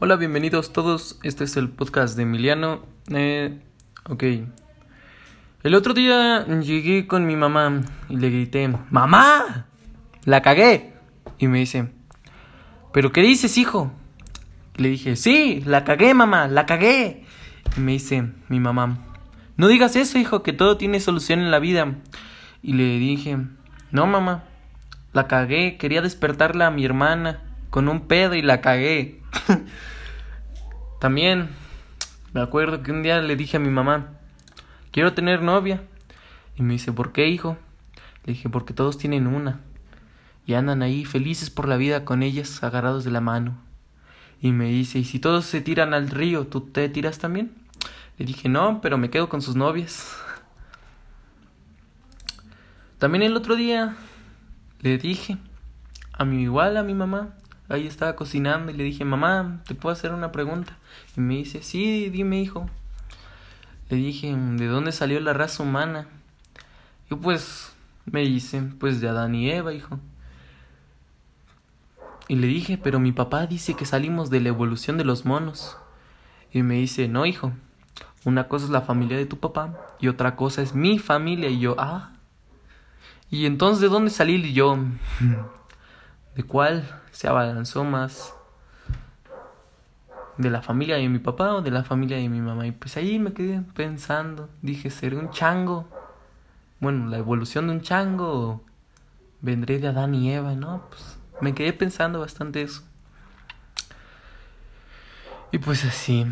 Hola, bienvenidos todos. Este es el podcast de Emiliano. Eh, ok. El otro día llegué con mi mamá y le grité, ¡Mamá! ¡La cagué! Y me dice, ¿pero qué dices, hijo? le dije, sí, la cagué, mamá, la cagué. Y me dice mi mamá, no digas eso, hijo, que todo tiene solución en la vida. Y le dije, no, mamá, la cagué, quería despertarla a mi hermana con un pedo y la cagué. También me acuerdo que un día le dije a mi mamá, quiero tener novia. Y me dice, ¿por qué, hijo? Le dije, porque todos tienen una. Y andan ahí felices por la vida con ellas, agarrados de la mano. Y me dice, ¿y si todos se tiran al río, tú te tiras también? Le dije, no, pero me quedo con sus novias. También el otro día le dije a mi igual a mi mamá, ahí estaba cocinando y le dije, mamá, ¿te puedo hacer una pregunta? Y me dice, sí, dime hijo. Le dije, ¿de dónde salió la raza humana? Y pues me dice, pues de Adán y Eva, hijo. Y le dije, pero mi papá dice que salimos de la evolución de los monos. Y me dice, no, hijo, una cosa es la familia de tu papá y otra cosa es mi familia. Y yo, ah. Y entonces, ¿de dónde salí? Yo, ¿de cuál se abalanzó más? ¿De la familia de mi papá o de la familia de mi mamá? Y pues ahí me quedé pensando. Dije, ¿seré un chango? Bueno, la evolución de un chango. ¿Vendré de Adán y Eva? No, pues me quedé pensando bastante eso. Y pues así.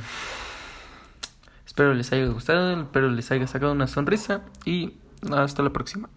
Espero les haya gustado, espero les haya sacado una sonrisa y hasta la próxima.